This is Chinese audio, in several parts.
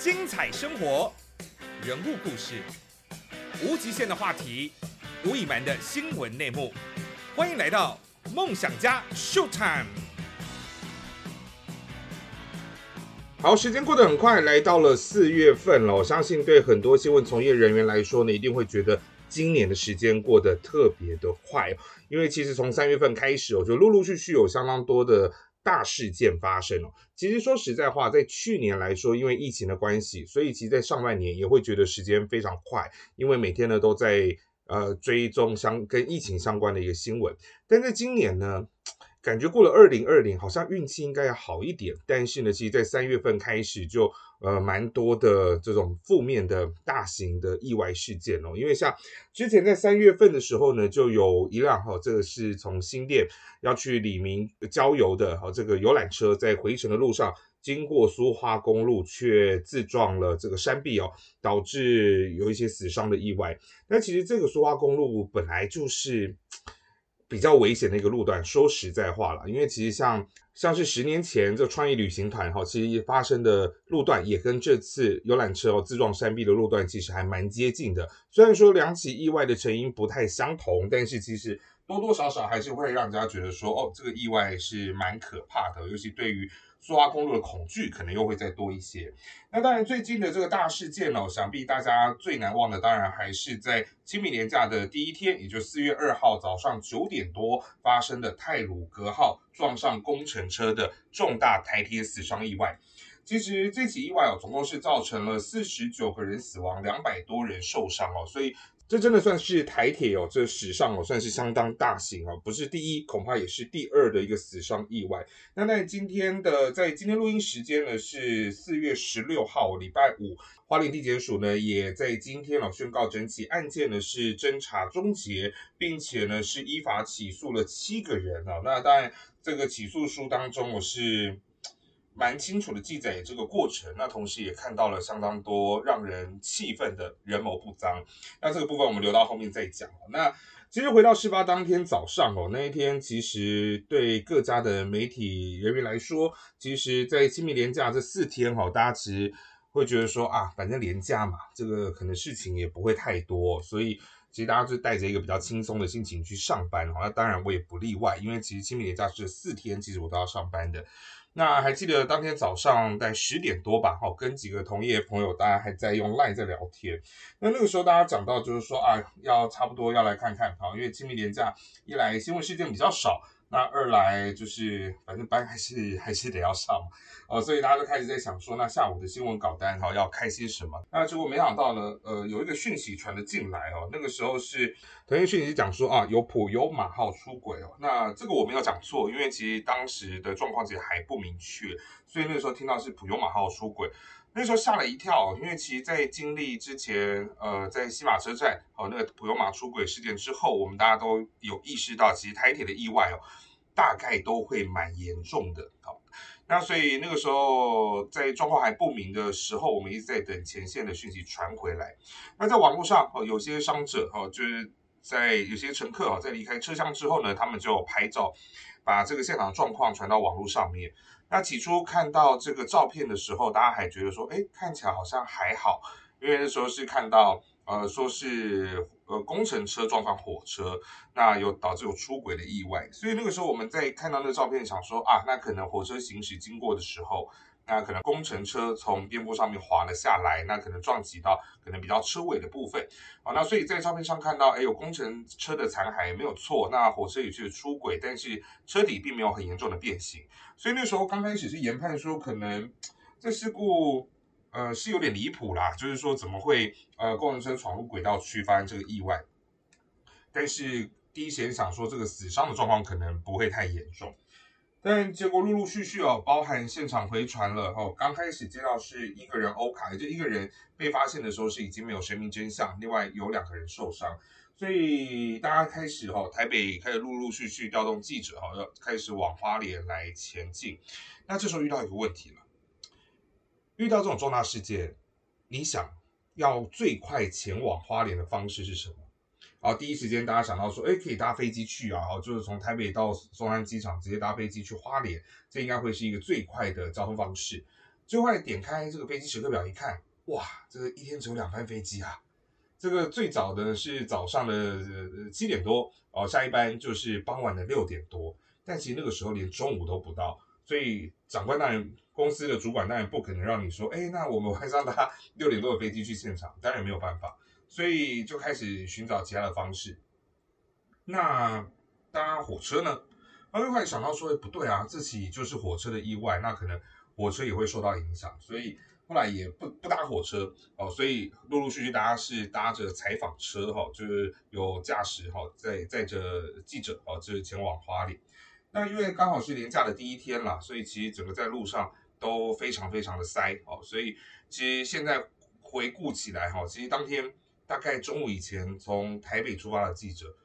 精彩生活，人物故事，无极限的话题，无隐瞒的新闻内幕，欢迎来到梦想家 Show time。好，时间过得很快，来到了四月份了。我相信对很多新闻从业人员来说呢，一定会觉得今年的时间过得特别的快，因为其实从三月份开始，我就陆陆续续有相当多的大事件发生哦。其实说实在话，在去年来说，因为疫情的关系，所以其实在上半年也会觉得时间非常快，因为每天呢都在呃追踪相跟疫情相关的一个新闻。但在今年呢？感觉过了二零二零，好像运气应该要好一点，但是呢，其实，在三月份开始就呃蛮多的这种负面的大型的意外事件哦。因为像之前在三月份的时候呢，就有一辆哈，这个是从新店要去李明郊游的哈，这个游览车在回程的路上经过苏花公路，却自撞了这个山壁哦，导致有一些死伤的意外。那其实这个苏花公路本来就是。比较危险的一个路段，说实在话了，因为其实像像是十年前这创意旅行团哈，其实发生的路段也跟这次游览车哦自撞山壁的路段其实还蛮接近的。虽然说两起意外的成因不太相同，但是其实多多少少还是会让人家觉得说，哦，这个意外是蛮可怕的，尤其对于。苏花公路的恐惧可能又会再多一些。那当然，最近的这个大事件哦，想必大家最难忘的，当然还是在清明年假的第一天，也就四月二号早上九点多发生的泰鲁格号撞上工程车的重大台铁死伤意外。其实这起意外哦，总共是造成了四十九个人死亡，两百多人受伤哦，所以。这真的算是台铁哦，这史上哦算是相当大型哦，不是第一，恐怕也是第二的一个死伤意外。那在今天的，在今天录音时间呢是四月十六号，礼拜五，花莲地检署呢也在今天哦宣告整起案件呢是侦查终结，并且呢是依法起诉了七个人啊。那当然，这个起诉书当中我是。蛮清楚的记载这个过程，那同时也看到了相当多让人气愤的人谋不臧。那这个部分我们留到后面再讲。那其实回到事发当天早上哦，那一天其实对各家的媒体人员来说，其实，在清明连假这四天哈，大家其实会觉得说啊，反正连假嘛，这个可能事情也不会太多，所以其实大家就带着一个比较轻松的心情去上班。那当然我也不例外，因为其实清明连假是四天，其实我都要上班的。那还记得当天早上在十点多吧？哦，跟几个同业朋友，大家还在用 Line 在聊天。那那个时候大家讲到，就是说啊，要差不多要来看看啊，因为清明年假一来新闻事件比较少。那二来就是，反正班还是还是得要上，哦，所以大家就开始在想说，那下午的新闻稿单哈要开些什么？那结果没想到呢，呃，有一个讯息传了进来哦，那个时候是腾讯讯息讲说啊，有普优马号出轨哦，那这个我没有讲错，因为其实当时的状况其实还不明确，所以那个时候听到是普优马号出轨。那时候吓了一跳，因为其实，在经历之前，呃，在西马车站哦那个普悠玛出轨事件之后，我们大家都有意识到，其实台铁的意外哦，大概都会蛮严重的。好，那所以那个时候在状况还不明的时候，我们一直在等前线的讯息传回来。那在网络上哦，有些伤者哦，就是在有些乘客哦，在离开车厢之后呢，他们就拍照，把这个现场状况传到网络上面。那起初看到这个照片的时候，大家还觉得说，哎，看起来好像还好，因为那时候是看到，呃，说是呃工程车撞上火车，那有导致有出轨的意外，所以那个时候我们在看到那个照片，想说啊，那可能火车行驶经过的时候。那可能工程车从边坡上面滑了下来，那可能撞击到可能比较车尾的部分，好，那所以在照片上看到，哎，有工程车的残骸没有错，那火车也是出轨，但是车底并没有很严重的变形，所以那时候刚开始是研判说，可能这事故呃是有点离谱啦，就是说怎么会呃工程车闯入轨道区发生这个意外，但是第一时间想说这个死伤的状况可能不会太严重。但结果陆陆续续哦，包含现场回传了哦。刚开始接到是一个人欧卡，就一个人被发现的时候是已经没有生命真相，另外有两个人受伤，所以大家开始哦，台北开始陆陆续续调动记者哦，要开始往花莲来前进。那这时候遇到一个问题了，遇到这种重大事件，你想要最快前往花莲的方式是什么？啊，第一时间大家想到说，哎，可以搭飞机去啊，就是从台北到松山机场直接搭飞机去花莲，这应该会是一个最快的交通方式。就后点开这个飞机时刻表一看，哇，这个一天只有两班飞机啊！这个最早的是早上的七点多哦，下一班就是傍晚的六点多。但其实那个时候连中午都不到，所以长官当然公司的主管当然不可能让你说，哎，那我们晚上搭六点多的飞机去现场，当然没有办法，所以就开始寻找其他的方式。那搭火车呢？后来想到说，不对啊，这起就是火车的意外，那可能火车也会受到影响，所以。后来也不不搭火车哦，所以陆陆续续大家是搭着采访车哈，就是有驾驶哈，载载着记者哦，就是前往花莲。那因为刚好是年假的第一天啦，所以其实整个在路上都非常非常的塞哦，所以其实现在回顾起来哈，其实当天大概中午以前从台北出发的记者，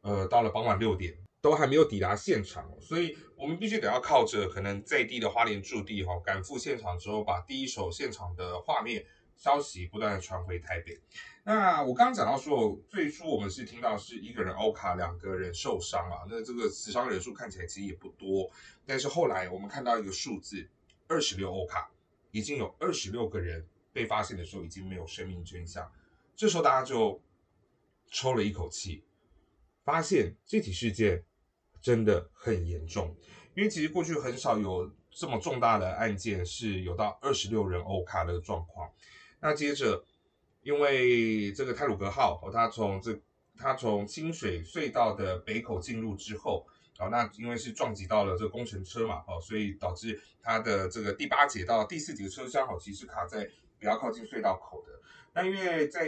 呃，到了傍晚六点。都还没有抵达现场，所以我们必须得要靠着可能在地的花莲驻地哈，赶赴现场之后，把第一手现场的画面消息不断的传回台北。那我刚刚讲到说，最初我们是听到是一个人欧卡，两个人受伤啊，那这个死伤人数看起来其实也不多，但是后来我们看到一个数字，二十六欧卡，已经有二十六个人被发现的时候已经没有生命真相，这时候大家就抽了一口气，发现这起事件。真的很严重，因为其实过去很少有这么重大的案件是有到二十六人欧卡的状况。那接着，因为这个泰鲁格号哦，它从这它从清水隧道的北口进入之后，哦，那因为是撞击到了这个工程车嘛，哦，所以导致它的这个第八节到第四节车厢哦，其实卡在比较靠近隧道口的。那因为在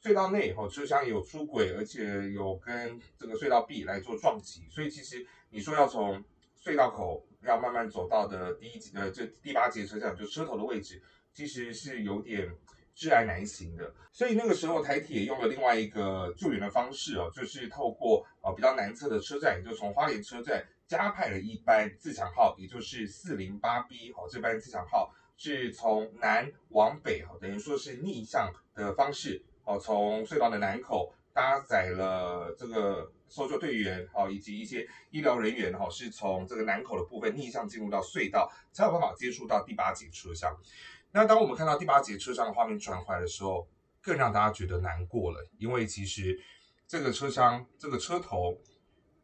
隧道内哦，车厢有出轨，而且有跟这个隧道壁来做撞击，所以其实你说要从隧道口要慢慢走到的第一节呃这第八节车厢就车头的位置，其实是有点至爱难行的。所以那个时候台铁用了另外一个救援的方式哦，就是透过呃比较南侧的车站，也就从花莲车站加派了一班自强号，也就是四零八 B 哦，这班自强号是从南往北哈，等于说是逆向的方式。哦，从隧道的南口搭载了这个搜救队员，好，以及一些医疗人员，哈，是从这个南口的部分逆向进入到隧道，才有办法接触到第八节车厢。那当我们看到第八节车厢的画面传回来的时候，更让大家觉得难过了，因为其实这个车厢这个车头，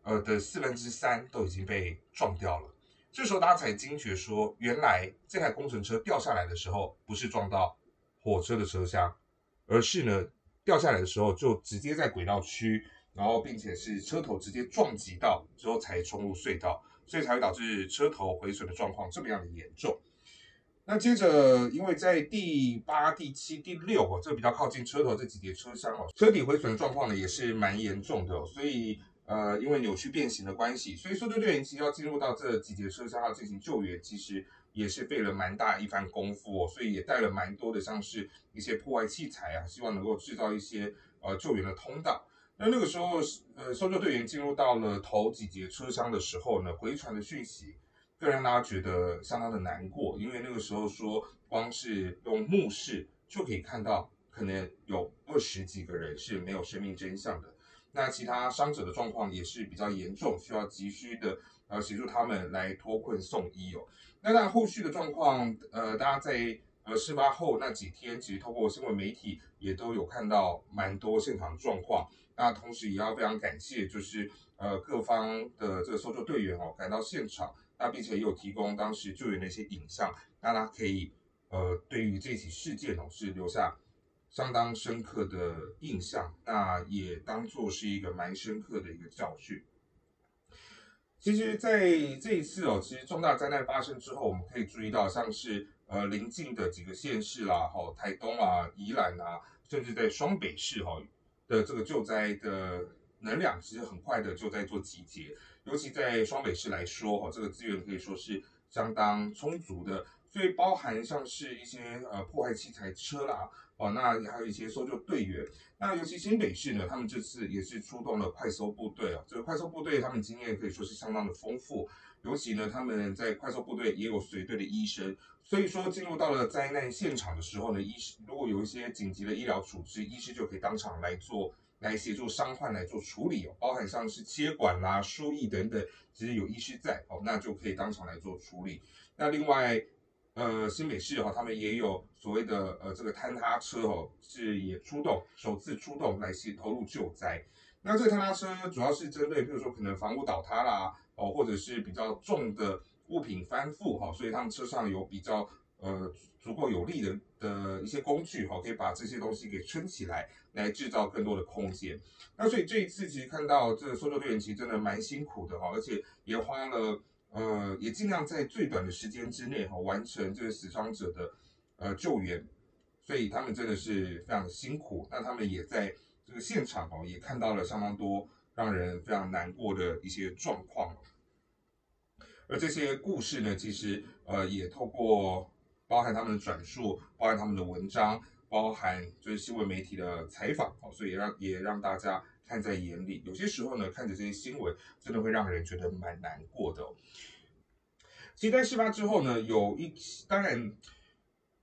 呃的四分之三都已经被撞掉了。这时候大家才惊觉说，原来这台工程车掉下来的时候，不是撞到火车的车厢。而是呢，掉下来的时候就直接在轨道区，然后并且是车头直接撞击到之后才冲入隧道，所以才会导致车头毁损的状况这么样的严重。那接着，因为在第八、第七、第六哦，这比较靠近车头这几节车厢哦，车底毁损的状况呢也是蛮严重的，所以呃，因为扭曲变形的关系，所以搜救队员其实要进入到这几节车厢要进行救援，其实。也是费了蛮大一番功夫哦，所以也带了蛮多的，像是一些破坏器材啊，希望能够制造一些呃救援的通道。那那个时候，呃，搜救队员进入到了头几节车厢的时候呢，回传的讯息更让大家觉得相当的难过，因为那个时候说，光是用目视就可以看到，可能有二十几个人是没有生命真相的。那其他伤者的状况也是比较严重，需要急需的呃协助他们来脱困送医哦。那当然，后续的状况，呃，大家在呃事发后那几天，其实透过新闻媒体也都有看到蛮多现场状况。那同时也要非常感谢，就是呃各方的这个搜救队员哦赶到现场，那并且也有提供当时救援的一些影像，大家可以呃对于这起事件哦是留下相当深刻的印象，那也当做是一个蛮深刻的一个教训。其实，在这一次哦，其实重大灾难发生之后，我们可以注意到，像是呃临近的几个县市啦，哈，台东啊、宜兰啊，甚至在双北市哈的这个救灾的能量，其实很快的就在做集结。尤其在双北市来说，哈，这个资源可以说是相当充足的，所以包含像是一些呃破坏器材车啦。哦，那还有一些搜救队员，那尤其新北市呢，他们这次也是出动了快搜部队啊。这个快搜部队他们经验可以说是相当的丰富，尤其呢他们在快搜部队也有随队的医生，所以说进入到了灾难现场的时候呢，医师如果有一些紧急的医疗处置，医师就可以当场来做，来协助伤患来做处理哦，包含像是切管啦、输液等等，其实有医师在哦，那就可以当场来做处理。那另外。呃新北市哈，他们也有所谓的呃这个坍塌车哦，是也出动首次出动来去投入救灾。那这个坍塌车主要是针对，比如说可能房屋倒塌啦，哦，或者是比较重的物品翻覆哈，所以他们车上有比较呃足够有力的的一些工具哈，可以把这些东西给撑起来，来制造更多的空间。那所以这一次其实看到这个搜救队员其实真的蛮辛苦的哈，而且也花了呃也尽量在最短的时间之内哈完成这个死伤者的呃救援，所以他们真的是非常辛苦。那他们也在。这个现场哦，也看到了相当多让人非常难过的一些状况，而这些故事呢，其实呃也透过包含他们的转述，包含他们的文章，包含就是新闻媒体的采访哦，所以让也让大家看在眼里。有些时候呢，看着这些新闻，真的会让人觉得蛮难过的。其实，在事发之后呢，有一当然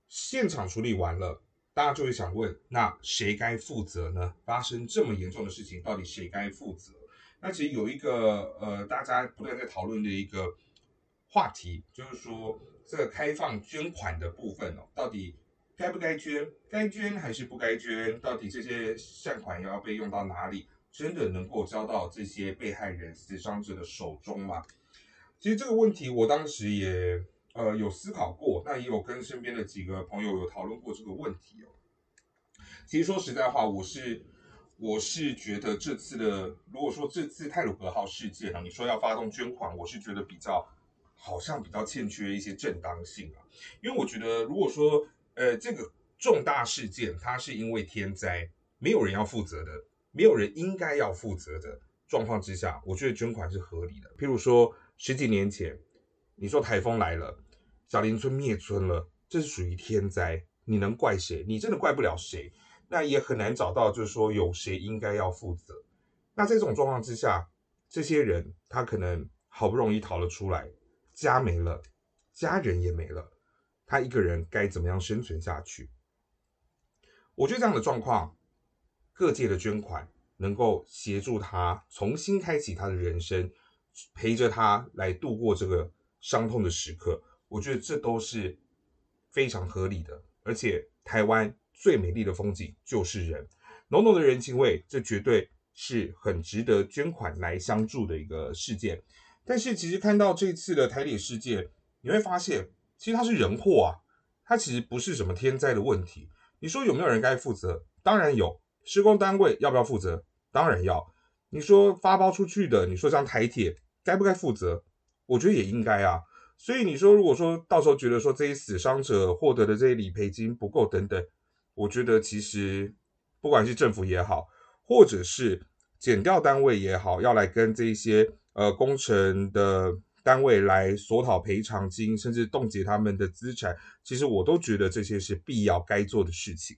现场处理完了。大家就会想问，那谁该负责呢？发生这么严重的事情，到底谁该负责？那其实有一个呃，大家不断在讨论的一个话题，就是说这个开放捐款的部分哦，到底该不该捐？该捐还是不该捐？到底这些善款要被用到哪里？真的能够交到这些被害人、死伤者的手中吗？其实这个问题，我当时也。呃，有思考过，那也有跟身边的几个朋友有讨论过这个问题哦。其实说实在话，我是我是觉得这次的，如果说这次泰鲁格号事件啊，你说要发动捐款，我是觉得比较好像比较欠缺一些正当性啊。因为我觉得，如果说呃这个重大事件它是因为天灾，没有人要负责的，没有人应该要负责的状况之下，我觉得捐款是合理的。譬如说十几年前。你说台风来了，小林村灭村了，这是属于天灾，你能怪谁？你真的怪不了谁，那也很难找到，就是说有谁应该要负责。那在这种状况之下，这些人他可能好不容易逃了出来，家没了，家人也没了，他一个人该怎么样生存下去？我觉得这样的状况，各界的捐款能够协助他重新开启他的人生，陪着他来度过这个。伤痛的时刻，我觉得这都是非常合理的。而且，台湾最美丽的风景就是人，浓浓的人情味，这绝对是很值得捐款来相助的一个事件。但是，其实看到这次的台铁事件，你会发现，其实它是人祸啊，它其实不是什么天灾的问题。你说有没有人该负责？当然有。施工单位要不要负责？当然要。你说发包出去的，你说像台铁该不该负责？我觉得也应该啊，所以你说，如果说到时候觉得说这些死伤者获得的这些理赔金不够等等，我觉得其实不管是政府也好，或者是减掉单位也好，要来跟这些呃工程的单位来索讨赔偿金，甚至冻结他们的资产，其实我都觉得这些是必要该做的事情。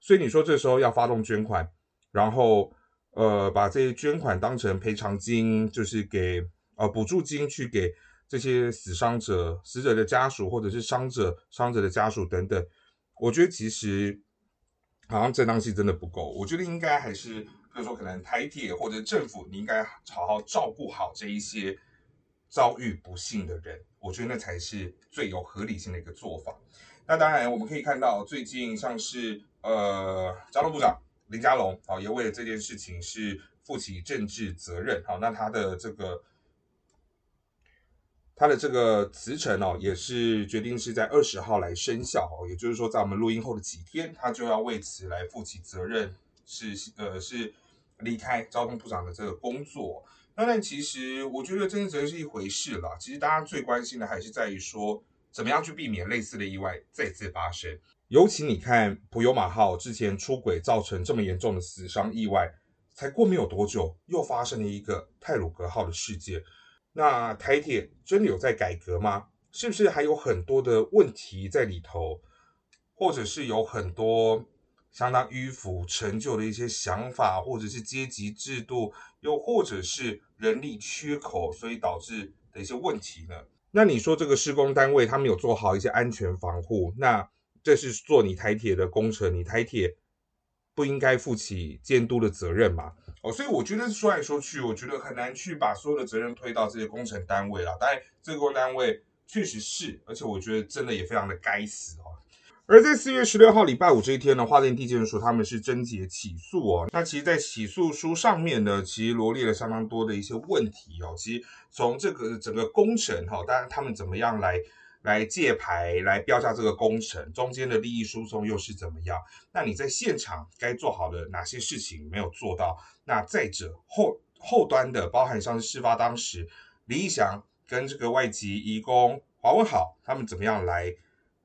所以你说这时候要发动捐款，然后呃把这些捐款当成赔偿金，就是给。呃，补助金去给这些死伤者、死者的家属，或者是伤者、伤者的家属等等，我觉得其实好像正当性真的不够。我觉得应该还是，比如说可能台铁或者政府，你应该好好照顾好这一些遭遇不幸的人。我觉得那才是最有合理性的一个做法。那当然，我们可以看到最近像是呃，交通部长林佳龙啊，也为了这件事情是负起政治责任。好，那他的这个。他的这个辞呈哦，也是决定是在二十号来生效哦，也就是说，在我们录音后的几天，他就要为此来负起责任，是呃是离开交通部长的这个工作。当然，其实我觉得真的责任是一回事了。其实大家最关心的还是在于说，怎么样去避免类似的意外再次发生。尤其你看普悠马号之前出轨造成这么严重的死伤意外，才过没有多久，又发生了一个泰鲁格号的事件。那台铁真的有在改革吗？是不是还有很多的问题在里头，或者是有很多相当迂腐陈旧的一些想法，或者是阶级制度，又或者是人力缺口，所以导致的一些问题呢？那你说这个施工单位他们有做好一些安全防护，那这是做你台铁的工程，你台铁不应该负起监督的责任吗？哦，所以我觉得说来说去，我觉得很难去把所有的责任推到这些工程单位了。当然，这个工单位确实是，而且我觉得真的也非常的该死哦。而在四月十六号礼拜五这一天呢，花莲地检署他们是侦结起诉哦。那其实，在起诉书上面呢，其实罗列了相当多的一些问题哦。其实从这个整个工程哈，当然他们怎么样来来借牌、来标价这个工程，中间的利益输送又是怎么样？那你在现场该做好的哪些事情没有做到？那再者后后端的，包含像是事发当时李义祥跟这个外籍义工华文好，他们怎么样来？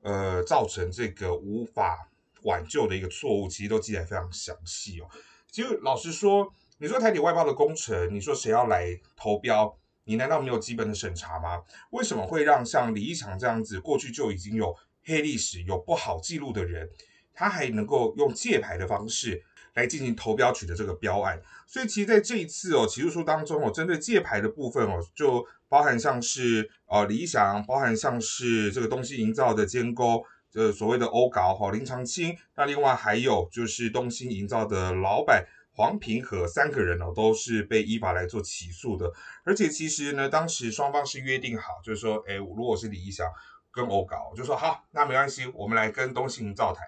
呃，造成这个无法挽救的一个错误，其实都记载非常详细哦。其实老实说，你说台铁外包的工程，你说谁要来投标，你难道没有基本的审查吗？为什么会让像李一强这样子，过去就已经有黑历史、有不好记录的人，他还能够用借牌的方式来进行投标取得这个标案？所以，其实在这一次哦起诉书当中哦，针对借牌的部分哦，就。包含像是呃理想，包含像是这个东西营造的监工，呃所谓的欧搞哈林长青，那另外还有就是东兴营造的老板黄平和三个人哦，都是被依法来做起诉的。而且其实呢，当时双方是约定好，就是说，哎，如果是理想跟欧搞，就说好，那没关系，我们来跟东兴营造谈。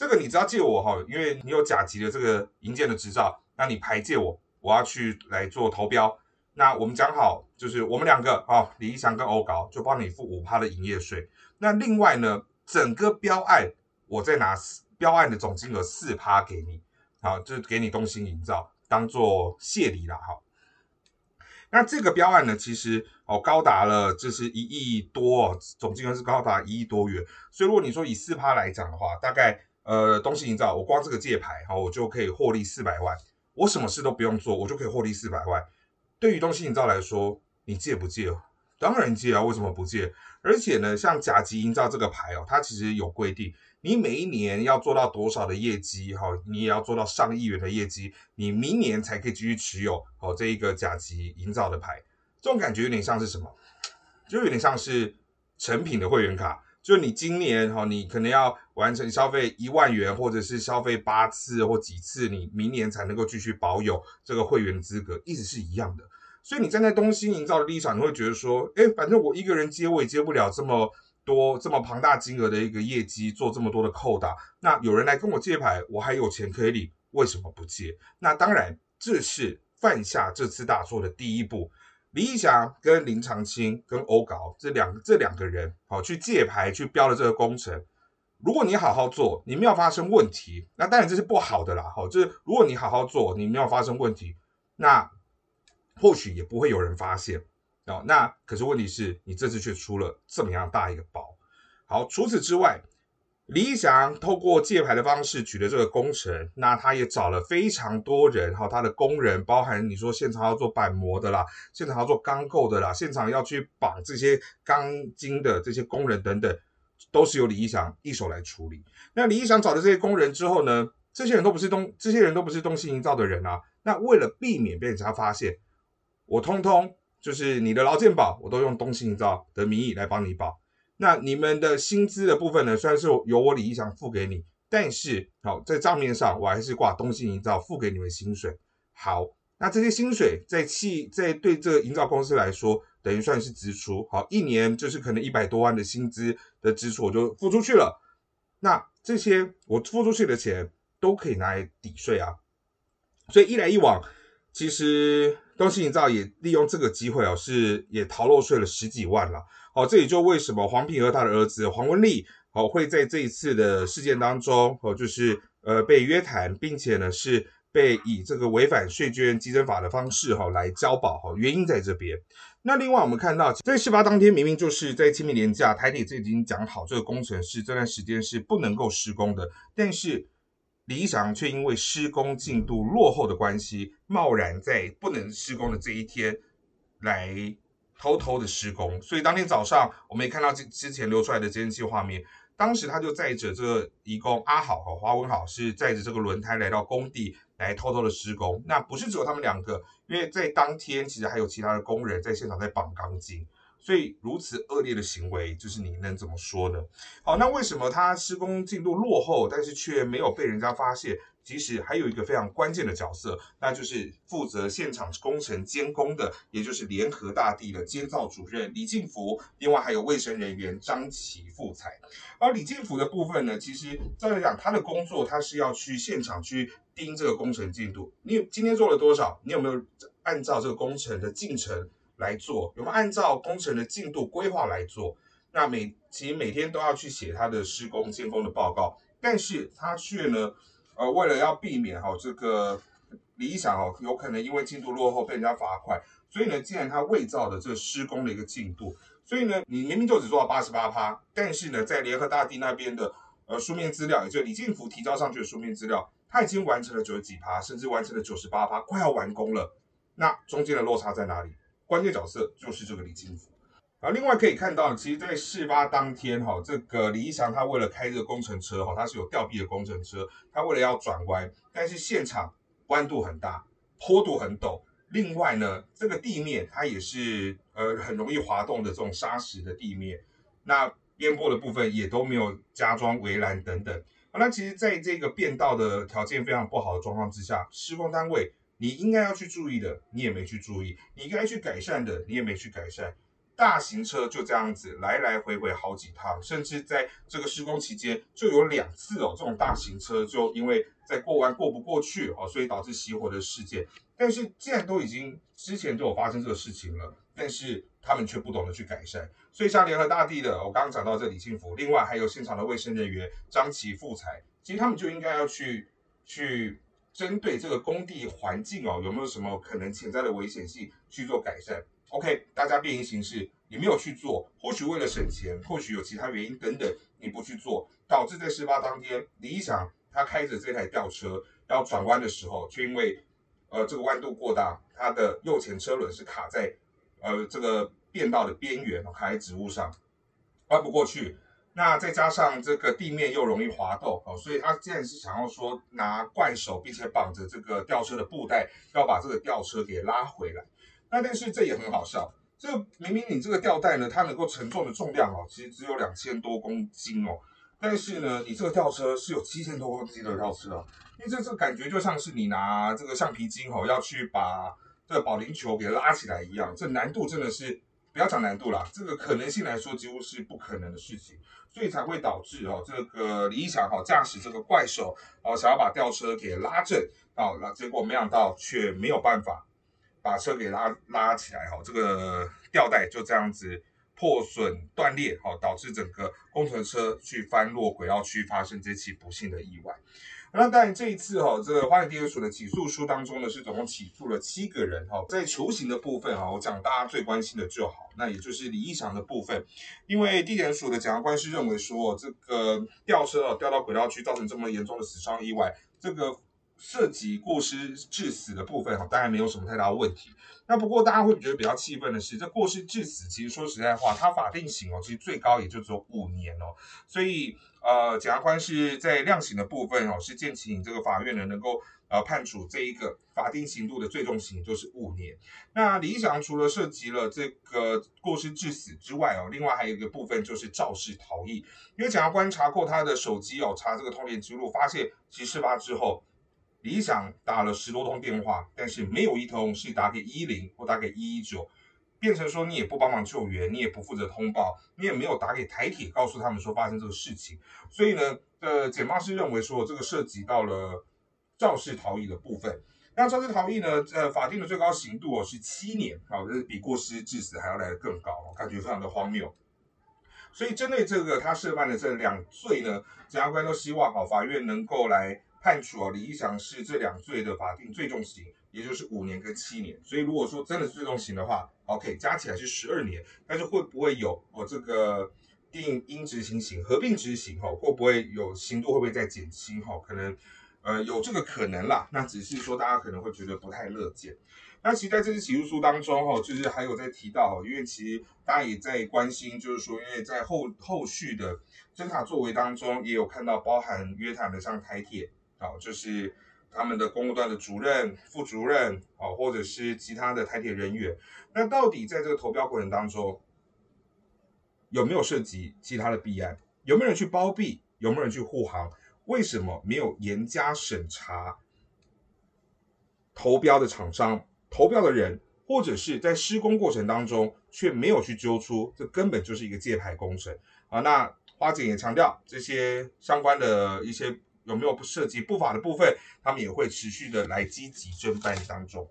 这个你只要借我哈，因为你有甲级的这个营建的执照，那你牌借我，我要去来做投标。那我们讲好，就是我们两个啊，李一祥跟欧高就帮你付五趴的营业税。那另外呢，整个标案我再拿标案的总金额四趴给你，好，就是给你东兴营造当做谢礼了哈。那这个标案呢，其实哦高达了，就是一亿多，总金额是高达一亿多元。所以如果你说以四趴来讲的话，大概呃东西营造我光这个借牌哈，我就可以获利四百万，我什么事都不用做，我就可以获利四百万。对于东西营造来说，你借不借？当然借啊，为什么不借？而且呢，像甲级营造这个牌哦，它其实有规定，你每一年要做到多少的业绩哈，你也要做到上亿元的业绩，你明年才可以继续持有哦这一个甲级营造的牌。这种感觉有点像是什么？就有点像是成品的会员卡，就你今年哈，你可能要完成消费一万元，或者是消费八次或几次，你明年才能够继续保有这个会员资格，意思是一样的。所以你站在东兴营造的立场，你会觉得说，哎，反正我一个人接我也接不了这么多这么庞大金额的一个业绩，做这么多的扣打。那有人来跟我借牌，我还有钱可以领，为什么不借？那当然，这是犯下这次大错的第一步。李义祥跟林长青跟欧高这两这两个人，好去借牌去标了这个工程。如果你好好做，你没有发生问题，那当然这是不好的啦。好，就是如果你好好做，你没有发生问题，那。或许也不会有人发现哦。那可是问题是你这次却出了这么样大一个包。好，除此之外，李祥透过借牌的方式取得这个工程，那他也找了非常多人哈，他的工人包含你说现场要做板模的啦，现场要做钢构的啦，现场要去绑这些钢筋的这些工人等等，都是由李祥一手来处理。那李祥找的这些工人之后呢，这些人都不是东，这些人都不是东西营造的人啊。那为了避免被人家发现。我通通就是你的劳健保，我都用东兴营造的名义来帮你保。那你们的薪资的部分呢，虽然是由我李义祥付给你，但是好在账面上我还是挂东兴营造付给你们薪水。好，那这些薪水在企在对这个营造公司来说，等于算是支出。好，一年就是可能一百多万的薪资的支出，我就付出去了。那这些我付出去的钱都可以拿来抵税啊。所以一来一往，其实。东兴营造也利用这个机会哦，是也逃漏税了十几万了。好，这也就为什么黄平和他的儿子黄文丽，好会在这一次的事件当中，哦，就是呃被约谈，并且呢是被以这个违反税捐稽征法的方式哈来交保哈，原因在这边。那另外我们看到，在事发当天，明明就是在清明年假，台铁这已经讲好，这个工程是这段时间是不能够施工的，但是。李想却因为施工进度落后的关系，贸然在不能施工的这一天来偷偷的施工。所以当天早上，我们也看到之之前流出来的监视器画面，当时他就载着这个义工阿好和华文好，是载着这个轮胎来到工地来偷偷的施工。那不是只有他们两个，因为在当天其实还有其他的工人在现场在绑钢筋。所以如此恶劣的行为，就是你能怎么说呢？好，那为什么他施工进度落后，但是却没有被人家发现？其实还有一个非常关键的角色，那就是负责现场工程监工的，也就是联合大地的监造主任李进福，另外还有卫生人员张启富才。而李进福的部分呢，其实照来讲，他的工作他是要去现场去盯这个工程进度。你今天做了多少？你有没有按照这个工程的进程来做？有没有按照工程的进度规划来做？那每其实每天都要去写他的施工监工的报告，但是他却呢？呃，为了要避免哈这个理想哦，有可能因为进度落后被人家罚款，所以呢，既然他伪造的这个施工的一个进度，所以呢，你明明就只做到八十八趴，但是呢，在联合大地那边的呃书面资料，也就是李进福提交上去的书面资料，他已经完成了九十几趴，甚至完成了九十八趴，快要完工了。那中间的落差在哪里？关键角色就是这个李进福。啊，另外可以看到，其实，在事发当天，哈，这个李一祥他为了开这个工程车，哈，他是有吊臂的工程车，他为了要转弯，但是现场弯度很大，坡度很陡，另外呢，这个地面它也是呃很容易滑动的这种砂石的地面，那边坡的部分也都没有加装围栏等等。那其实，在这个变道的条件非常不好的状况之下，施工单位你应该要去注意的，你也没去注意；你应该去改善的，你也没去改善。大型车就这样子来来回回好几趟，甚至在这个施工期间就有两次哦，这种大型车就因为在过弯过不过去哦，所以导致熄火的事件。但是既然都已经之前就有发生这个事情了，但是他们却不懂得去改善。所以像联合大地的，我刚刚讲到这李庆福，另外还有现场的卫生人员张琪富才，其实他们就应该要去去针对这个工地环境哦，有没有什么可能潜在的危险性去做改善。OK，大家变形形式，你没有去做，或许为了省钱，或许有其他原因等等，你不去做，导致在事发当天，李想他开着这台吊车要转弯的时候，却因为呃这个弯度过大，他的右前车轮是卡在呃这个变道的边缘，卡在植物上，弯不过去。那再加上这个地面又容易滑动哦，所以他既然是想要说拿怪手，并且绑着这个吊车的布袋，要把这个吊车给拉回来。那但是这也很好笑，这明明你这个吊带呢，它能够承重的重量哦，其实只有两千多公斤哦，但是呢，你这个吊车是有七千多公斤的吊车啊，因为这这感觉就像是你拿这个橡皮筋哦，要去把这个保龄球给拉起来一样，这难度真的是不要讲难度啦，这个可能性来说几乎是不可能的事情，所以才会导致哦，这个李想哦驾驶这个怪兽哦，想要把吊车给拉正哦，那结果没想到却没有办法。把车给拉拉起来哈，这个吊带就这样子破损断裂哈，导致整个工程车去翻落轨道区，发生这起不幸的意外。那当然这一次哈，这个花莲地检署的起诉书当中呢，是总共起诉了七个人哈，在求刑的部分哈，我讲大家最关心的就好，那也就是李义祥的部分，因为地检署的检察官是认为说，这个吊车哦掉到轨道区造成这么严重的死伤意外，这个。涉及过失致死的部分哈，当然没有什么太大的问题。那不过大家会觉得比较气愤的是，这过失致死其实说实在话，它法定刑哦，其实最高也就只有五年哦。所以呃，检察官是在量刑的部分哦，是建请这个法院呢能够呃判处这一个法定刑度的最重刑就是五年。那李想除了涉及了这个过失致死之外哦，另外还有一个部分就是肇事逃逸。因为检察官查扣他的手机哦，查这个通联记录，发现其事发之后。李想打了十多通电话，但是没有一通是打给一零或打给一一九，变成说你也不帮忙救援，你也不负责通报，你也没有打给台铁告诉他们说发生这个事情。所以呢，呃，检方是认为说这个涉及到了肇事逃逸的部分。那肇事逃逸呢，呃，法定的最高刑度哦是七年，好，这是比过失致死还要来的更高，感觉非常的荒谬。所以针对这个他涉犯的这两罪呢，检察官都希望好法院能够来。判处啊，李义祥是这两罪的法定最重刑，也就是五年跟七年。所以如果说真的是最重刑的话，OK，加起来是十二年。但是会不会有我这个定应执行刑合并执行哈？会不会有刑度会不会再减轻哈？可能呃有这个可能啦。那只是说大家可能会觉得不太乐见。那其实在这次起诉书当中哈，就是还有在提到哈，因为其实大家也在关心，就是说因为在后后续的侦查作为当中，也有看到包含约谈的像台铁。好，就是他们的公务段的主任、副主任，好，或者是其他的台铁人员。那到底在这个投标过程当中，有没有涉及其他的弊案？有没有人去包庇？有没有人去护航？为什么没有严加审查投标的厂商、投标的人，或者是在施工过程当中却没有去揪出？这根本就是一个借牌工程啊！那花姐也强调，这些相关的一些有没有不涉及不法的部分，他们也会持续的来积极侦办当中。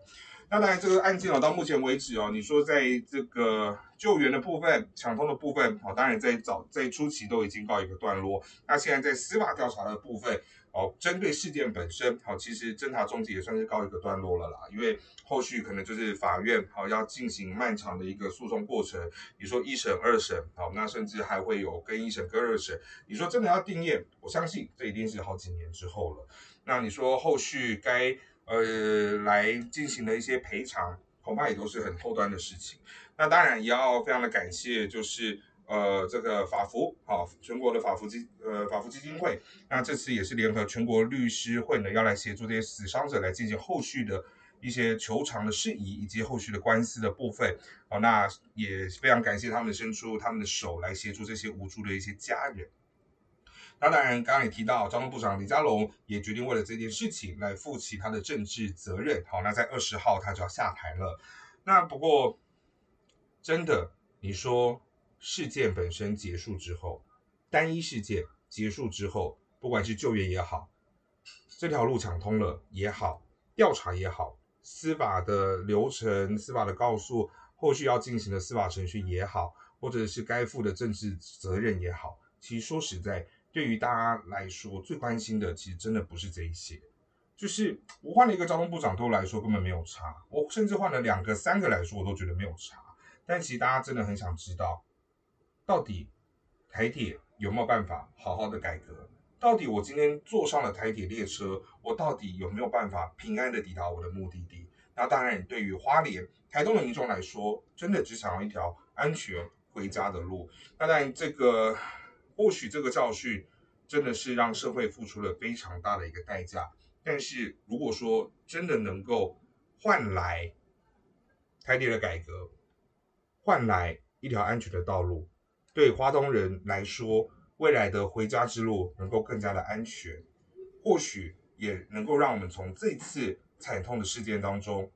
那当然，这个案件哦，到目前为止哦，你说在这个救援的部分、抢通的部分，哦，当然在早在初期都已经告一个段落。那现在在司法调查的部分，哦，针对事件本身，好，其实侦查终结也算是告一个段落了啦。因为后续可能就是法院好要进行漫长的一个诉讼过程。你说一审、二审，好，那甚至还会有跟一审、跟二审。你说真的要定验，我相信这一定是好几年之后了。那你说后续该？呃，来进行的一些赔偿，恐怕也都是很后端的事情。那当然也要非常的感谢，就是呃这个法服，好，全国的法服基呃法服基金会。那这次也是联合全国律师会呢，要来协助这些死伤者来进行后续的一些求偿的事宜，以及后续的官司的部分。好，那也非常感谢他们伸出他们的手来协助这些无助的一些家人。那当然，刚刚也提到，交通部长李佳龙也决定为了这件事情来负起他的政治责任。好，那在二十号他就要下台了。那不过，真的，你说事件本身结束之后，单一事件结束之后，不管是救援也好，这条路抢通了也好，调查也好，司法的流程、司法的告诉，后续要进行的司法程序也好，或者是该负的政治责任也好，其实说实在。对于大家来说，最关心的其实真的不是这一些，就是我换了一个交通部长，对我来说根本没有差。我甚至换了两个、三个来说，我都觉得没有差。但其实大家真的很想知道，到底台铁有没有办法好好的改革？到底我今天坐上了台铁列车，我到底有没有办法平安的抵达我的目的地？那当然，对于花莲、台东的民众来说，真的只想要一条安全回家的路。那当然，这个。或许这个教训真的是让社会付出了非常大的一个代价，但是如果说真的能够换来台铁的改革，换来一条安全的道路，对华东人来说，未来的回家之路能够更加的安全，或许也能够让我们从这次惨痛的事件当中，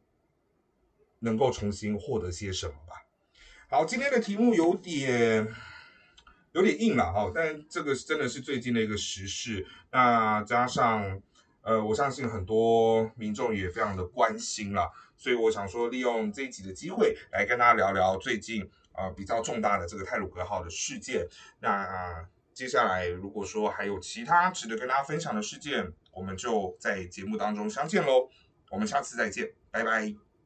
能够重新获得些什么吧。好，今天的题目有点。有点硬了哈，但这个真的是最近的一个时事，那加上呃，我相信很多民众也非常的关心了，所以我想说利用这一集的机会来跟大家聊聊最近啊比较重大的这个泰鲁格号的事件。那接下来如果说还有其他值得跟大家分享的事件，我们就在节目当中相见喽。我们下次再见，拜拜。